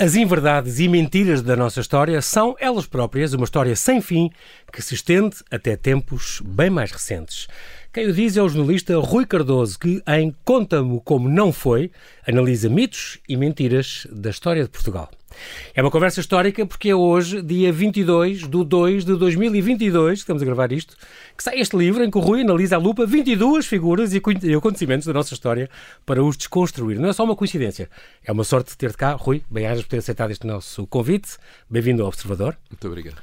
As inverdades e mentiras da nossa história são elas próprias uma história sem fim que se estende até tempos bem mais recentes. Quem o diz é o jornalista Rui Cardoso, que em Conta-me Como Não Foi analisa mitos e mentiras da história de Portugal. É uma conversa histórica porque é hoje, dia 22 de 2 de 2022, que estamos a gravar isto, que sai este livro em que o Rui analisa à lupa 22 figuras e acontecimentos da nossa história para os desconstruir. Não é só uma coincidência, é uma sorte ter-te cá. Rui, bem-ajas por ter aceitado este nosso convite. Bem-vindo ao Observador. Muito obrigado.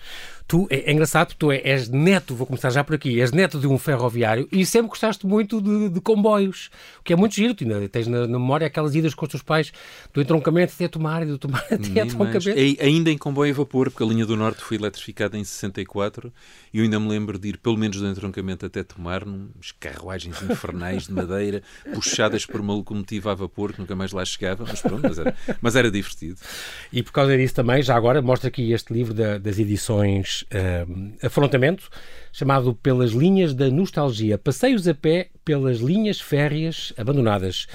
Tu, é, é engraçado, tu é, és neto, vou começar já por aqui, és neto de um ferroviário e sempre gostaste muito de, de comboios, o que é muito giro. Tu ainda tens na, na, memória aquelas idas com os teus pais do entroncamento até Tomar e do Tomar até entroncamento. É, ainda em comboio a vapor, porque a linha do Norte foi eletrificada em 64 e eu ainda me lembro de ir pelo menos do entroncamento até Tomar, nos carruagens infernais de madeira, puxadas por uma locomotiva a vapor que nunca mais lá chegava, mas pronto, mas era, mas era divertido. E por causa disso também, já agora, mostra aqui este livro da, das edições uh, afrontamento, chamado Pelas Linhas da Nostalgia. Passeios a pé pelas linhas férreas abandonadas.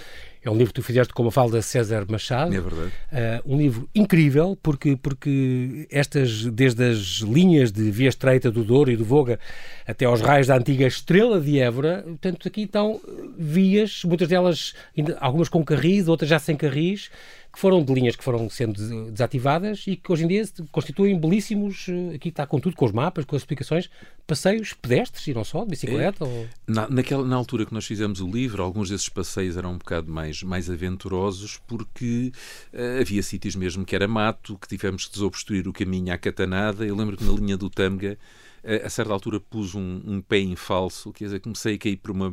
É um livro que tu fizeste com a falda César Machado. É verdade. Uh, um livro incrível, porque, porque estas, desde as linhas de via estreita do Douro e do Voga até aos raios da antiga Estrela de Évora, portanto, aqui estão vias, muitas delas, algumas com carris, outras já sem carris, que foram de linhas que foram sendo desativadas e que hoje em dia constituem belíssimos, eh, aqui está com tudo, com os mapas, com as explicações, passeios pedestres e não só, de bicicleta? É, ou... na, naquela, na altura que nós fizemos o livro, alguns desses passeios eram um bocado mais, mais aventurosos porque uh, havia sítios mesmo que era mato, que tivemos que desobstruir o caminho à catanada. Eu lembro que na linha do Tâmega, uh, a certa altura pus um, um pé em falso, quer dizer, comecei a cair por uma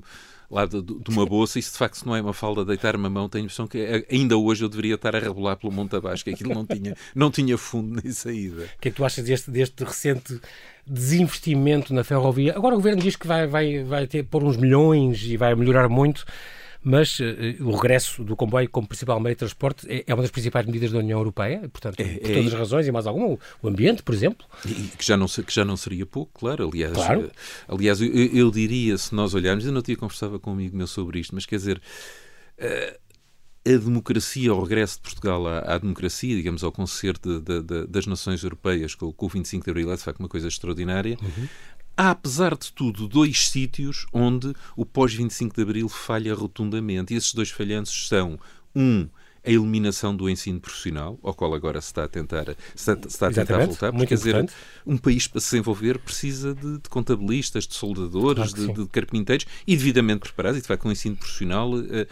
lá de, de, uma bolsa, se de facto não é uma falda deitar uma mão, tenho a impressão que é, ainda hoje eu deveria estar a rebolar pelo monte abaixo, que aquilo não tinha, não tinha fundo nem saída. O que é que tu achas deste, deste recente desinvestimento na ferrovia? Agora o governo diz que vai, vai, vai ter, pôr uns milhões e vai melhorar muito mas uh, o regresso do comboio como principal meio de transporte é, é, uma das principais medidas da União Europeia, portanto, é, por todas as razões e mais alguma, o ambiente, por exemplo. E, que, já não, que já não seria pouco, claro. Aliás, claro. Uh, aliás eu, eu, diria, se nós olharmos, eu não tinha conversava com um amigo meu sobre isto, mas quer dizer. Uh, a democracia, o regresso de Portugal à, à democracia, digamos, ao concerto de, de, de, das nações europeias com, com, o 25 de Abril, é de facto uma coisa extraordinária. Uhum há, apesar de tudo, dois sítios onde o pós-25 de Abril falha rotundamente. E esses dois falhanços são, um, a eliminação do ensino profissional, ao qual agora se está a tentar, se está, se está a tentar voltar. Porque, quer dizer, um país para se desenvolver precisa de, de contabilistas, de soldadores, claro de, de, carpinteiros e devidamente preparados, e de facto com o ensino profissional uh.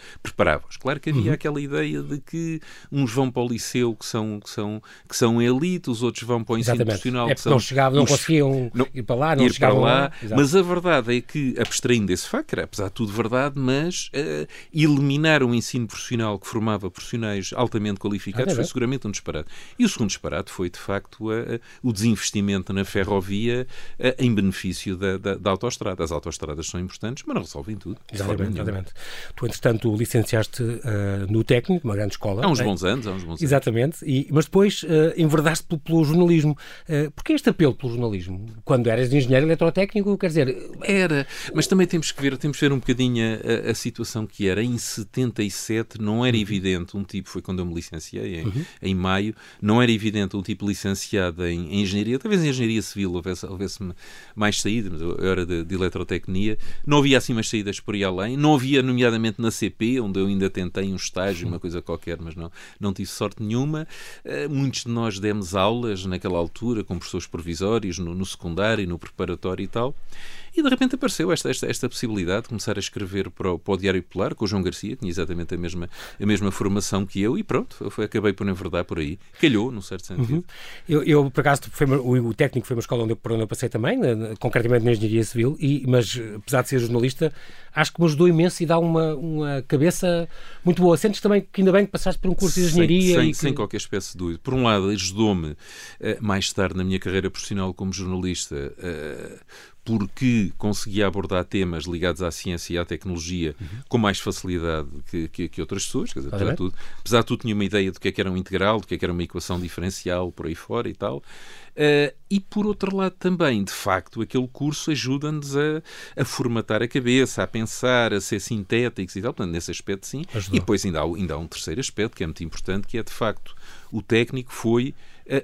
Claro que havia uhum. aquela ideia de que uns vão para o liceu que são, que são, que são elite, os outros vão para o ensino Exatamente. profissional é que são. Não chegavam, não conseguiam não, ir para lá, não ir chegavam para lá. lá. Mas a verdade é que, abstraindo desse facto, era apesar de tudo verdade, mas uh, eliminar o ensino profissional que formava profissionais profissionais altamente qualificados ah, foi seguramente um disparate. E o segundo disparate foi, de facto, a, a, o desinvestimento na ferrovia a, em benefício da, da, da, autostrada. As autostradas são importantes, mas não resolvem tudo. Exatamente, exatamente. Tu, entretanto, licenciaste uh, no técnico, uma grande escola. Há uns bons anos, há uns bons anos. Exatamente, mas depois uh, enverdaste pelo, pelo jornalismo. Uh, Porquê este apelo pelo jornalismo? Quando eras engenheiro eletrotécnico, quer dizer... Era, mas também temos que ver, temos que ver um bocadinho a, a situação que era. Em 77 não era uhum. evidente um tipo tipo, foi quando eu me licenciei, em, uhum. em maio, não era evidente um tipo licenciado em, em engenharia, talvez em engenharia civil houvesse, houvesse mais saídas, mas eu era de, de eletrotecnia, não havia assim mais saídas por aí além, não havia, nomeadamente na CP, onde eu ainda tentei um estágio, uma coisa qualquer, mas não, não tive sorte nenhuma. Uh, muitos de nós demos aulas naquela altura com professores provisórios, no, no secundário, no preparatório e tal. E de repente apareceu esta, esta, esta possibilidade de começar a escrever para o, para o Diário Popular com o João Garcia, que tinha exatamente a mesma, a mesma formação que eu, e pronto, eu acabei por enverdar por aí. Calhou, num certo sentido. Uhum. Eu, eu, por acaso, foi, o, o, técnico foi uma escola onde eu, por onde eu passei também, concretamente na Engenharia Civil, e, mas apesar de ser jornalista, acho que me ajudou imenso e dá uma, uma cabeça muito boa. Sentes também que ainda bem que passaste por um curso de engenharia? Sem, sem, que... sem qualquer espécie de dúvida. Por um lado, ajudou-me uh, mais tarde na minha carreira profissional como jornalista. Porque conseguia abordar temas ligados à ciência e à tecnologia uhum. com mais facilidade que, que, que, outras pessoas. Dizer, apesar, de tudo, apesar de tudo, tinha uma ideia do que é que era um integral, do que é que era uma equação diferencial, por aí fora e tal. Uh, e por outro lado também, de facto, aquele curso ajuda-nos a, a, formatar a cabeça, a pensar, a ser sintéticos e tal. Portanto, nesse aspecto, sim. Ajudou. E depois ainda há, ainda há um terceiro aspecto que é muito importante, que é de facto o técnico foi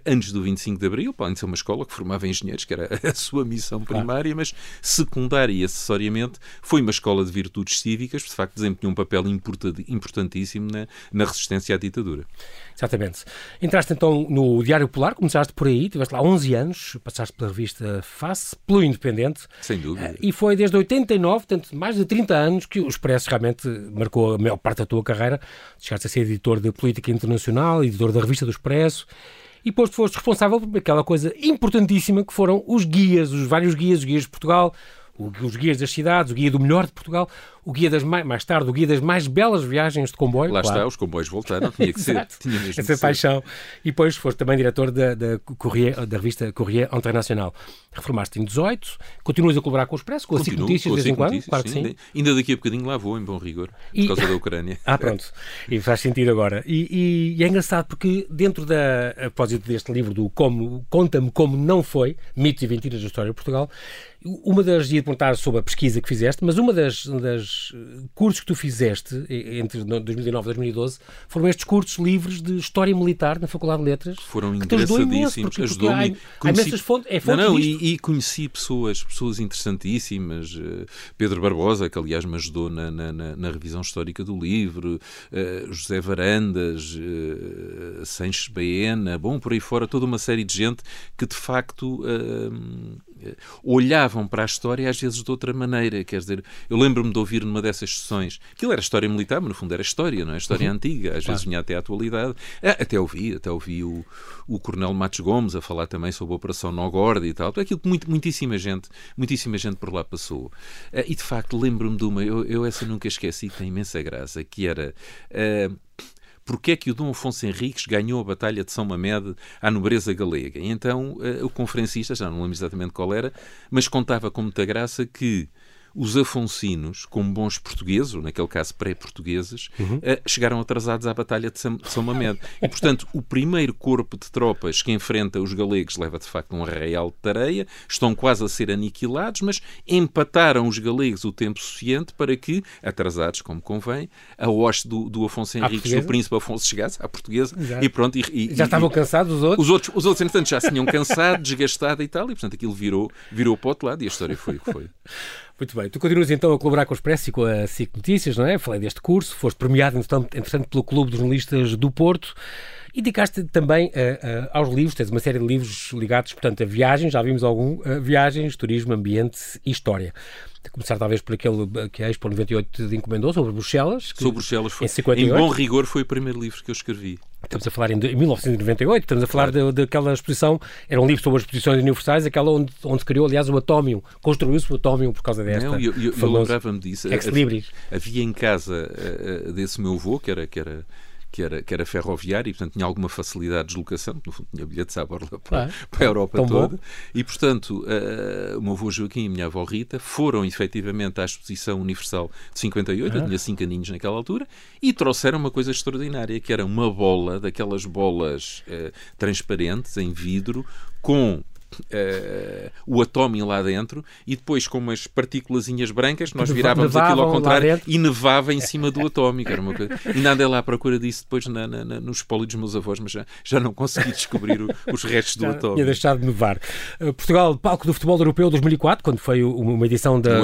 antes do 25 de Abril, de ser uma escola que formava engenheiros, que era a sua missão primária, claro. mas secundária e acessoriamente foi uma escola de virtudes cívicas, de facto desempenhou um papel importantíssimo na, na resistência à ditadura. Exatamente. Entraste então no Diário Polar, começaste por aí, tiveste lá 11 anos, passaste pela revista Face, pelo Independente. Sem dúvida. Eh, e foi desde 89, portanto, mais de 30 anos, que o Expresso realmente marcou a maior parte da tua carreira. Chegaste a ser editor de política internacional, editor da revista do Expresso e depois foste responsável por aquela coisa importantíssima que foram os guias, os vários guias, os guias de Portugal, os guias das cidades, o guia do melhor de Portugal, o guia das mais, mais tarde, o guia das mais belas viagens de comboio. Lá claro. está, os comboios voltaram, tinha que ser. Tinha mesmo Essa paixão. E depois foste também diretor da, da, Corrier, da revista Corrier Internacional. Reformaste em 18, continuas a colaborar com o Expresso, com a SIC Notícias de vez em quando? Claro que sim. sim. Ainda daqui a bocadinho lá vou, em bom rigor, por causa da Ucrânia. ah, pronto. E faz sentido agora. E, e, e, é engraçado porque dentro da, a propósito deste livro do como Conta-me Como Não Foi, Mitos e Mentiras da História de Portugal, uma das, ia perguntar sobre a pesquisa que fizeste, mas uma das, das cursos que tu fizeste entre 2009 e 2012 foram estes cursos livres de História Militar na Faculdade de Letras. Foram engraçadíssimos, ajudou-me. Há imensas fontes, é fontes não, não, e, e, conheci pessoas, pessoas interessantíssimas. Eh, Pedro Barbosa, que aliás me ajudou na, na, na revisão histórica do livro, uh, José Varandas, uh, Sanches Baena, bom, por aí fora, toda uma série de gente que de facto uh, olhavam para a história às vezes de outra maneira. Quer dizer, eu lembro-me de ouvir numa dessas sessões, aquilo era história militar, mas no fundo era história, não é? História uhum. antiga, às vezes vinha até à atualidade. É, até ouvi, até ouvi o, o Coronel Matos Gomes a falar também sobre a Operação Nogorde e tal. Então, aquilo que muito, muitíssima gente, muitíssima gente por lá passou. Eh, e de facto lembro-me de uma, eu, eu essa nunca esqueci, que tem imensa graça, que era. Uh, porque é que o Dom Afonso Henriques ganhou a Batalha de São Mamede à nobreza galega. E então uh, o conferencista, já não lembro exatamente qual era, mas contava com muita graça que os afonsinos, como bons portugueses, ou naquele caso pré-portugueses, uhum. uh, chegaram atrasados à Batalha de São, de São Mamede. E, portanto, o primeiro corpo de tropas que enfrenta os galegos leva, de facto, um arraial de tareia, estão quase a ser aniquilados, mas empataram os galegos o tempo suficiente para que, atrasados como convém, a hoste do, do Afonso Henriques, do príncipe Afonso, chegasse à portuguesa Exato. e pronto. E, e, já estavam cansados os outros? Os outros, os outros entretanto, já se tinham cansado, desgastado e tal, e portanto aquilo virou, virou para o outro lado e a história foi o que foi. Muito bem. Tu continuas então a colaborar com o Expresso e com a SIC Notícias, não é? Falei deste curso, foste premiado, entretanto, pelo Clube dos Jornalistas do Porto. E dedicaste também uh, uh, aos livros, tens uma série de livros ligados, portanto, a viagens, já vimos algum, uh, viagens, turismo, ambiente e história. A começar talvez por aquele que a Expo 98 te encomendou, sobre Bruxelas. sobre Bruxelas, foi, em, 58. em bom rigor, foi o primeiro livro que eu escrevi. Estamos a falar em, em 1998, estamos a falar claro. daquela exposição, era um livro sobre as exposições universais, aquela onde, onde se criou, aliás, o Atómio, construiu-se o Atómio por causa desta. Não, eu, eu, eu lembrava-me disso. Havia, havia em casa uh, desse meu avô, que era, que era que era, que era ferroviário e, portanto, tinha alguma facilidade de deslocação, no fundo tinha bilhetes à borla para, ah, para a Europa toda. Bom. E, portanto, uh, o meu avô Joaquim e a minha avó Rita foram efetivamente à Exposição Universal de 58, ah. eu tinha cinco aninhos naquela altura, e trouxeram uma coisa extraordinária, que era uma bola, daquelas bolas uh, transparentes em vidro, com uh, o atómio lá dentro e depois com umas partículazinhas brancas nós virávamos aquilo ao contrário e nevava em cima do atómico. Era uma coisa... E nada lá à procura disso depois na, na, na, no espólio dos meus avós, mas já, já não consegui descobrir o, os restos do atómico. Tinha deixado de nevar. Uh, Portugal, palco do futebol europeu 2004, quando foi uma edição da,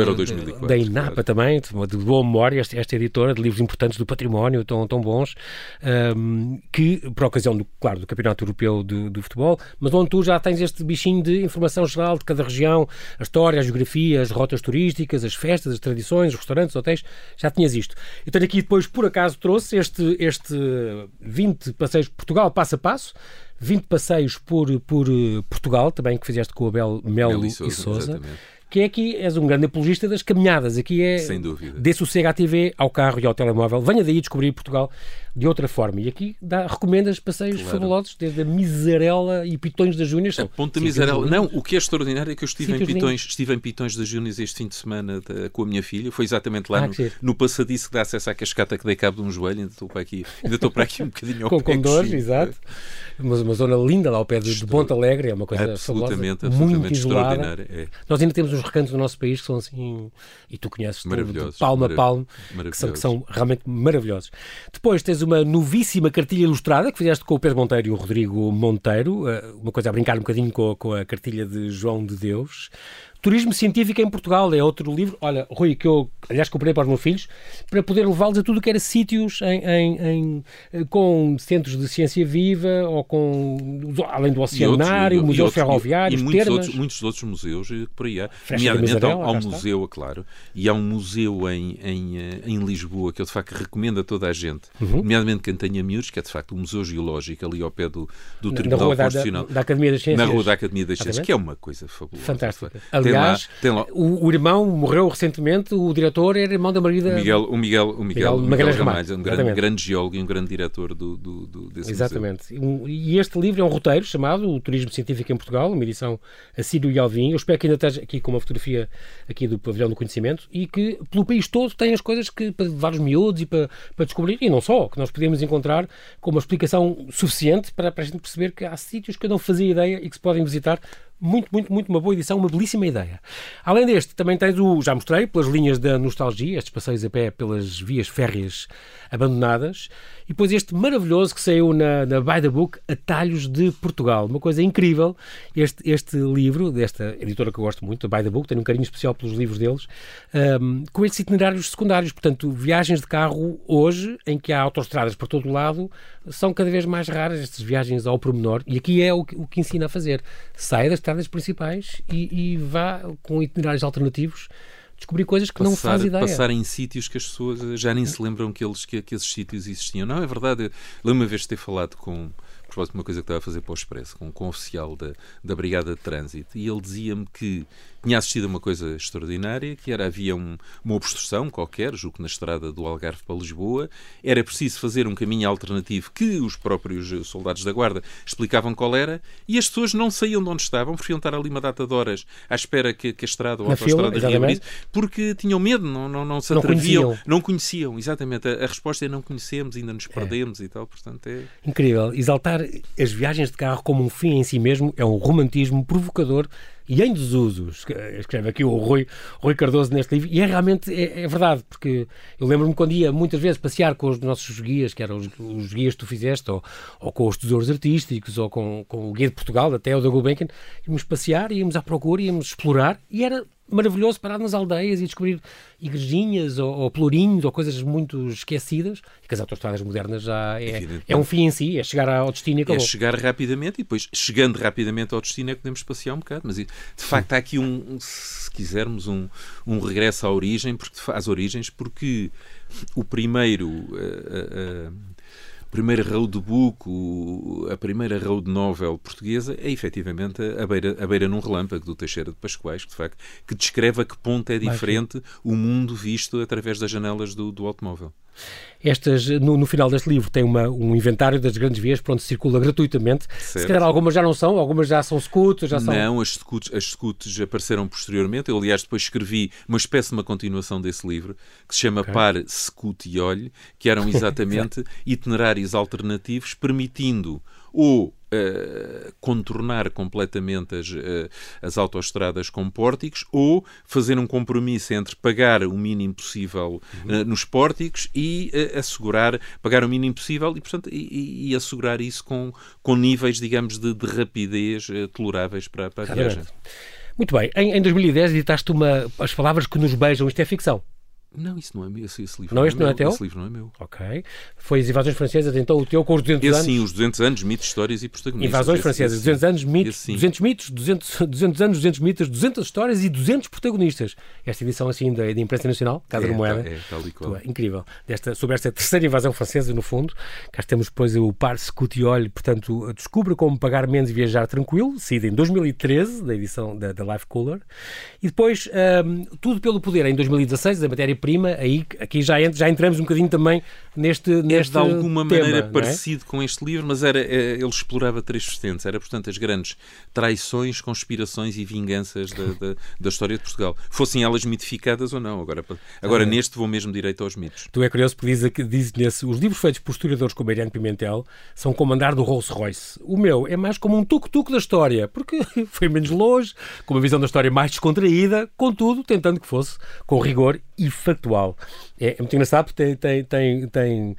da INAPA claro. também, de boa memória, esta, esta, editora de livros importantes do património, tão, tão bons, um, ehm, que, por ocasião, do, claro, do Campeonato Europeu do, do Futebol, mas onde tu já tens este bichinho de informação geral de cada região, a história, a geografia, as rotas turísticas, as festas, as tradições, os restaurantes, os hotéis, já tinhas isto. Eu tenho aqui depois, por acaso, trouxe este, este 20 passeios Portugal passo a passo, 20 passeios por, por Portugal, também que fizeste com o Abel Melo, Melo e Souza. Que é aqui, és um grande apologista das caminhadas. Aqui é. Sem dúvida. Dê sossego à TV, ao carro e ao telemóvel. Venha daí descobrir Portugal de outra forma. E aqui dá, recomendas passeios claro. fabulosos, desde a Miserela e Pitões das Júnias. A Ponta Miserela. Não, o que é extraordinário é que eu estive em Pitões, estive em Pitões das Júnias este fim de semana de, com a minha filha. Foi exatamente lá ah, no, no, passadiço que dá acesso à cascata que dei cabo de um joelho. Ainda estou para aqui, ainda estou para aqui um bocadinho ao com, pé. Com dores, exato. Mas uma zona linda lá ao pé de, de Ponte Alegre, é uma coisa absolutamente, fabulosa, absolutamente muito isolada. É. Nós ainda temos uns recantos do nosso país que são assim, e tu conheces, de palmo a palmo, que são, que são realmente maravilhosos. Depois tens uma novíssima cartilha ilustrada que fizeste com o Pedro Monteiro e o Rodrigo Monteiro, eh, uma coisa a brincar um bocadinho com, com a cartilha de João de Deus. Turismo Científico em Portugal é outro livro. Olha, Rui, que eu, aliás, comprei para os meus filhos, para poder levá-los a tudo que era sítios em, em, em, eh, com centros de ciência viva ou com, além do oceanário, museus ferroviários, e, e muitos, outros, muitos outros museus eh, por aí há. Nomeadamente há, um museu, é claro, e há um museu em, em, eh, em Lisboa que eu de facto recomendo a toda a gente, uhum. nomeadamente quem tenha miúdos, que é de facto o Museu Geológico ali ao pé do, do Tribunal Constitucional. Da, da, Academia das Ciências. Na Rua da Academia das Ciências, que é uma coisa fabulosa. Fantástica. Aliás, tem lá, tem lá... O, o, irmão morreu recentemente, o diretor era irmão da Margarida... O Miguel, o Miguel, o Miguel, Miguel, Miguel Ramalho, um grande, grande, geólogo e um grande diretor do, do, do desse Exatamente. Museu. E este livro é um roteiro chamado O Turismo Científico em Portugal, uma edição Assírio e Alvim. Eu espero que ainda esteja aqui com uma fotografia aqui do Pavilhão do Conhecimento e que pelo país todo tem as coisas que, para levar os miúdos e para, para descobrir, e não só, que nós podemos encontrar com uma explicação suficiente para, para a gente perceber que há sítios que eu não fazia ideia e que se podem visitar muito, muito, muito uma boa edição, uma belíssima ideia. Além deste, também tens o, já mostrei, pelas linhas da nostalgia, estes passeios a pé pelas vias férreas abandonadas, e depois este maravilhoso que saiu na, na By the Book, Atalhos de Portugal. Uma coisa incrível, este, este livro, desta editora que eu gosto muito, By the Book, tenho um carinho especial pelos livros deles, um, com estes itinerários secundários. Portanto, viagens de carro hoje, em que há autoestradas por todo o lado, são cada vez mais raras estas viagens ao pormenor, e aqui é o que, o que ensina a fazer. Saia das estradas principais e, e vá com itinerários alternativos descobrir coisas que passar, não faz ideia. Passar em sítios que as pessoas já nem se lembram que, eles, que, que esses sítios existiam. Não, é verdade. Eu lembro uma vez de ter falado com, por propósito de uma coisa que estava a fazer para o Expresso, com, com um oficial da, da Brigada de Trânsito, e ele dizia-me que tinha assistido a uma coisa extraordinária, que era havia um, uma obstrução qualquer, julgo na estrada do Algarve para Lisboa, era preciso fazer um caminho alternativo que os próprios soldados da guarda explicavam qual era, e as pessoas não saíam de onde estavam, preferiam estar ali uma data de horas à espera que, que a estrada ou a autoestrada reabrisse, porque tinham medo, não, não, não se não atreviam, conheciam. não conheciam, exatamente. A, a, resposta é não conhecemos, ainda nos é. perdemos é. e tal, portanto é... Incrível. Exaltar as viagens de carro como um fim em si mesmo é um romantismo provocador e em desuso. Escreve aqui o Rui, Rui Cardoso neste livro, e é realmente é, é verdade, porque eu lembro-me quando ia muitas vezes passear com os nossos guias, que eram os, os guias que tu fizeste, ou, ou, com os tesouros artísticos, ou com, com o guia de Portugal, até o da Gulbenkian, íamos passear, íamos à procura, íamos explorar, e era maravilhoso parar nas aldeias e descobrir igrejinhas ou, ou pelourinhos ou coisas muito esquecidas, e que as autostradas modernas já é, é um fim em si, é chegar ao destino e acabou. É chegar rapidamente e depois, chegando rapidamente ao destino, é que podemos passear um bocado. Mas, de facto, há aqui um, se quisermos, um, um regresso à origem, porque, às origens, porque o primeiro... Uh, uh, primeira roadbook, a primeira road novel portuguesa é efetivamente a beira, a beira num relâmpago do Teixeira de Pascoais, que, de facto, que descreve a que ponto é diferente o mundo visto através das janelas do, do automóvel. Estas, no, no, final deste livro tem uma, um inventário das grandes vias por onde circula gratuitamente. Certo. Se calhar algumas já não são, algumas já são scoots, já são... Não, as scoots, as apareceram posteriormente. Eu, aliás, depois escrevi uma espécie de uma continuação desse livro, que se chama okay. Pare, Scoot e Olhe, que eram exatamente itinerários alternativos permitindo ou Uh, contornar completamente as, uh, as autoestradas com pórticos ou fazer um compromisso entre pagar o mínimo possível uh, nos pórticos e assegurar, pagar o mínimo possível e, portanto, e, e assegurar isso com, com níveis, digamos, de, de rapidez toleráveis para, para a viagem. Muito bem. Em, em 2010 editaste uma, as palavras que nos beijam. Isto é ficção? Não, isso não é meu. Esse, esse livro não, não, este é não é teu? Esse livro não é meu. Ok. Foi as invasões francesas, então o teu com os 200 Esse anos. sim, os 200 anos, mitos, histórias e protagonistas. Invasões Esse- francesas, esse 200 anos, mitos, Esse sim. 200 mitos, 200, 200 anos, 200 mitos, 200 histórias e 200 protagonistas. Esta edição assim da, da imprensa nacional, Casa é, de Moeda. tá- É, tal e qual. Incrível. Desta, sobre esta terceira invasão francesa, no fundo. Cá temos depois o Pars Coutiol, portanto, descubra como pagar menos e viajar tranquilo, sido em 2013, da edição da, da Life Cooler. E depois, hum, Tudo pelo Poder, em 2016, da matéria-prima, aí aqui já, ent- já entramos um bocadinho também neste, É neste de alguma tema, maneira é? parecido com este livro, mas era, eh, ele explorava três vertentes. Era, portanto, as grandes traições, conspirações e vinganças da, da, da história de Portugal. Fossem elas mitificadas ou não. Agora, agora Ah. neste vou mesmo direito aos mitos. Tu é curioso porque diz, diz nesse, os livros feitos por historiadores como Ariane Pimentel são como andar do Rolls Royce. O meu é mais como um tuk-tuk da história, porque foi menos longe, com uma visão da história mais descontraída, contudo, tentando que fosse com rigor e factual. É, é muito engraçado porque tem, tem, tem, tem,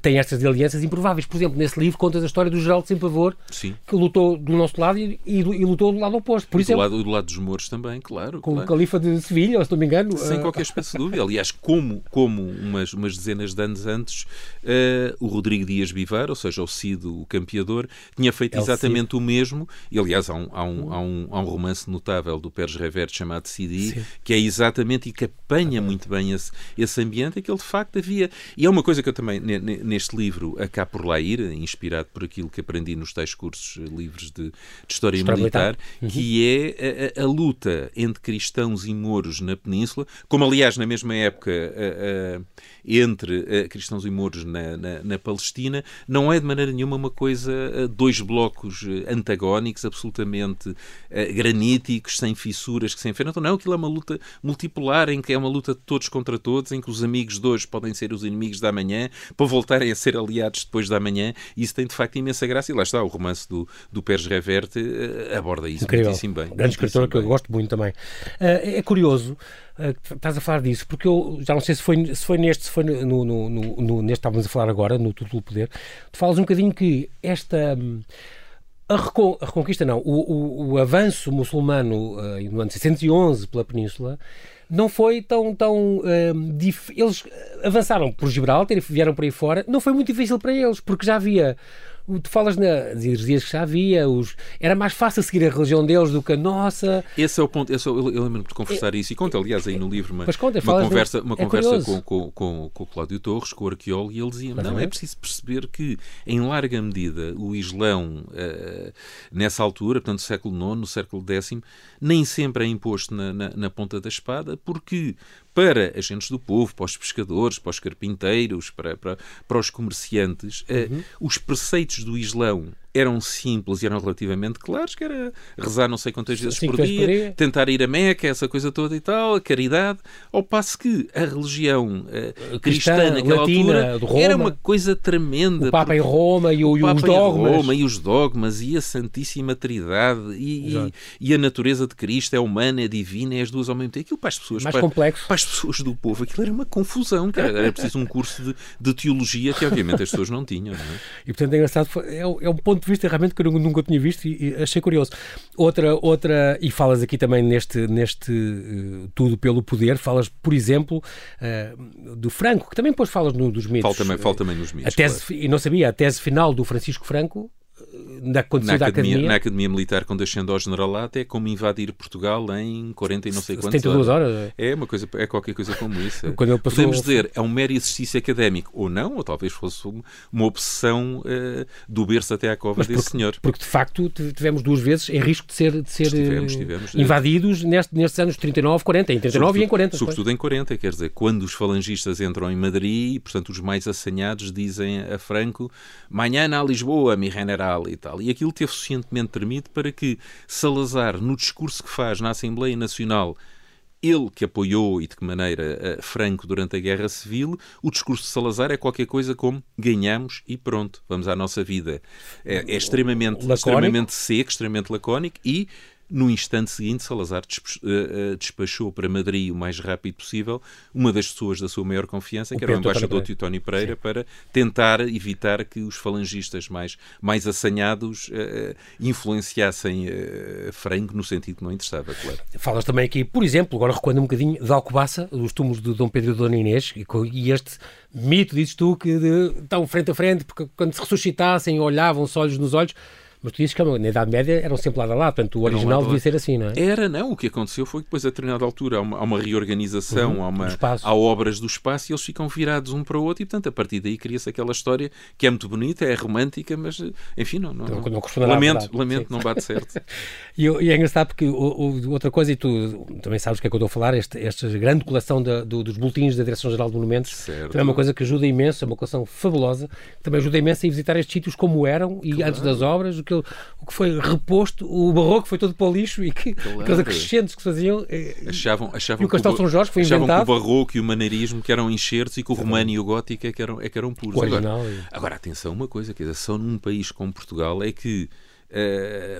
tem estas alianças improváveis. Por exemplo, nesse livro contas a história do Geraldo Sem Pavor, Sim. que lutou do nosso lado e, e, e lutou do lado oposto. Por E do exemplo, lado, do lado dos Mouros também, claro. com claro. o Califa de Sevilha, se não me engano. Sem ah, qualquer espécie de dúvida. Aliás, como, como umas, umas dezenas de anos antes, eh, o Rodrigo Dias Bivar, ou seja, o Cid, o campeador, tinha feito El exatamente o mesmo. E, aliás, há um, há um, há um, há um romance notável do Pérez Reverte chamado Cidi, Sim. que é exatamente e que apanha muito bem esse, esse ambiente, aquele de facto havia. E é uma coisa que eu também, ne- ne- neste livro, a cá por lá ir, inspirado por aquilo que aprendi nos tais cursos eh, livres de, de História, História Militar, Militar. que é a, a- luta entre cristãos e mouros na Península, como aliás na mesma época a- a- entre a, cristãos e mouros na, na- na Palestina, não é de maneira nenhuma uma coisa, a, dois blocos eh, antagónicos, absolutamente eh, graníticos, sem fissuras, que se enfrentam. Não, aquilo é uma luta multipolar, em que é uma luta de todos contra todos, em que os amigos de hoje podem ser os inimigos da manhã, para voltarem a ser aliados depois da manhã, e isso tem de facto imensa graça. E lá está, o romance do, do Pérez Reverte eh, aborda isso Incrível. muitíssimo bem. Grande escritor que eu gosto muito também. É é curioso ah, que estás a falar disso, porque eu já não sei se foi, se foi neste, se foi no, no, no, no- neste que estávamos a falar agora, no Tudo pelo Poder. Tu falas um bocadinho que esta. hum, A, recon- a reconquista, não, o, o, o avanço muçulmano ah, no ano 611 pela Península não foi tão. tão hum, dif- Eles avançaram por Gibraltar e vieram para aí fora. Não foi muito difícil para eles, porque já havia. Tu falas nas heresias que já havia, os, era mais fácil seguir a religião deles do que a nossa. Esse é o ponto. Esse é o- eu, eu lembro-me de conversar isso e conto, aliás, aí no livro uma, conta, uma conversa, uma é conversa com, com, com, com o Cláudio Torres, com o arqueólogo, e ele dizia: não, é Exatamente. preciso perceber que, em larga medida, o Islão, eh, nessa altura, portanto, século IX, no século X, nem sempre é imposto na, na, na ponta da espada, porque para agentes do povo, para os pescadores, para os carpinteiros, para, para, para os comerciantes, eh, Uhum. os preceitos do Islão eram simples e eram relativamente claros, que era rezar não sei quantas vezes por vezes por dia, dia. tentar ir a Meca, essa coisa toda e tal, a caridade, ao passo que a religião eh, cristã, Cristã, naquela latina, altura era uma coisa tremenda. O Papa em Roma e, o, e o os dogmas. Roma e os dogmas e a Santíssima Trindade e, e, e a natureza de Cristo é humana, é divina, é as duas ao mesmo tempo. Aquilo para as pessoas, Mais para, complexo. para as pessoas do povo, aquilo era uma confusão. Cara. Era preciso um curso de, de teologia que obviamente as pessoas não tinham. Não é? E portanto é engraçado, é, é um ponto de vista realmente que eu nunca tinha visto e, e achei curioso. Outra, outra, e falas aqui também neste, neste eh, Tudo pelo Poder, falas, por exemplo, eh, do Franco, que também depois falas no, dos mitos. Falta, também, falta também nos mitos. a tese, claro. e não sabia, a tese final do Francisco Franco, eh, Na da academia, academia, na academia Militar, quando ascende ao generalato, é como invadir Portugal em 40 e não sei quantas 72 horas. É uma coisa, é qualquer coisa como isso. é. Quando passou- Podemos dizer, é um mero exercício académico, ou não, ou talvez fosse uma, obsessão eh, do berço até à cova desse senhor. Porque de facto tivemos duas vezes em risco de ser, de ser Estivemos, eh, estivemos. invadidos neste, nestes anos 39, 40, em 39 e em 40. depois. Sobretudo em 40, quer dizer, quando os falangistas entram em Madrid, portanto, os mais assanhados dizem a Franco manhã a Lisboa, mi general e tal. E aquilo teve suficientemente tremido para que Salazar, no discurso que faz na Assembleia Nacional, ele que apoiou e de que maneira eh, Franco durante a Guerra Civil, o discurso de Salazar é qualquer coisa como ganhamos e pronto, vamos à nossa vida. É, é extremamente, Lacónico. extremamente seco, extremamente lacónico e no instante seguinte, Salazar eh, despachou para Madrid o mais rápido possível uma das pessoas da sua maior confiança, que era o embaixador Teutónio Pereira, Sim. para tentar evitar que os falangistas mais, mais assanhados uh, influenciassem uh, Franco no sentido que não interessava, claro. Falas também aqui, por exemplo, agora recuando um bocadinho, de Alcobaça, dos túmulos de Dom Pedro e Dona Inês, e este mito, dizes tu, que de, estão frente a frente, porque quando se ressuscitassem olhavam-se olhos nos olhos, mas tu dizes que na Idade Média eram sempre lado a lado, portanto o original devia ser assim, não é? Era, não. O que aconteceu foi que depois, a determinada altura, há uma, há uma reorganização, uhum, há, uma, há obras do espaço e eles ficam virados um para o outro e, portanto, a partir daí cria-se aquela história que é muito bonita, é romântica, mas, enfim, não, não, não, não lamento, lamento não bate certo. e, e, é engraçado porque o, o, outra coisa, e tu também sabes o que é que eu estou a falar, este, esta grande coleção da, do, dos boletins da Direção-Geral de Monumentos, certo. também é uma coisa que ajuda imenso, é uma coleção fabulosa, também ajuda imenso a visitar estes sítios como eram e claro. antes das obras, o que, o que foi reposto, o barroco foi todo para o lixo e que, aqueles acrescentos que faziam. Eh, achavam, achavam e o Castelo São Jorge foi achavam inventado. que o barroco e o maneirismo que eram enxertos e que o romano e o gótico é que eram, é que eram puros. Agora, agora, atenção, uma coisa, que só num país como Portugal é que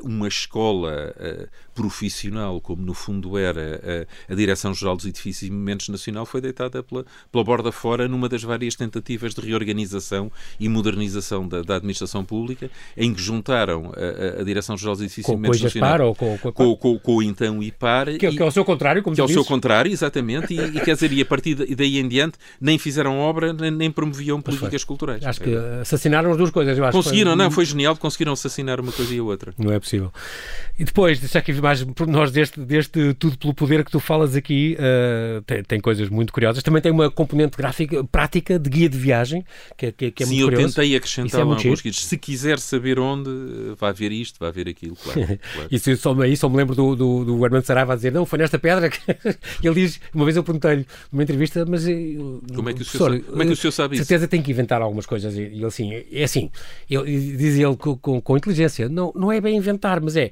uma escola uh, profissional, como no fundo era a, a Direção-Geral dos Edifícios e Monumentos Nacional, foi deitada pela, pela borda fora numa das várias tentativas de reorganização e modernização da, da administração pública, em que juntaram a, a Direção-Geral dos Edifícios e Monumentos Nacional ou com, com, com, com, com o então IPAR. Que, é, que é o seu contrário, como Que é o seu contrário, exatamente, e, e quer dizer, e a partir daí em diante nem fizeram obra, nem, nem promoviam políticas culturais. Acho que assassinaram as duas coisas. Eu acho conseguiram, foi... não, foi genial, conseguiram assassinar uma coisa e outra. Não é possível. E depois, já que mais nós deste, deste tudo pelo poder que tu falas aqui, uh, tem, tem, coisas muito curiosas. Também tem uma componente gráfica, prática, de guia de viagem, que, que, que é Sim, muito curioso. Sim, eu tentei acrescentar é alguns guias. Se quiser saber onde, vai ver isto, vai ver aquilo, claro. claro. Isso, só, aí só me lembro do, do, do Armando Saraiva a dizer, não, foi nesta pedra que... ele diz, uma vez eu perguntei-lhe numa entrevista, mas... Como é que o senhor, sabe, como é que o senhor sabe isso? certeza tem que inventar algumas coisas. E ele assim, é assim, ele, diz ele com, com, com inteligência, não, não é bem inventar, mas é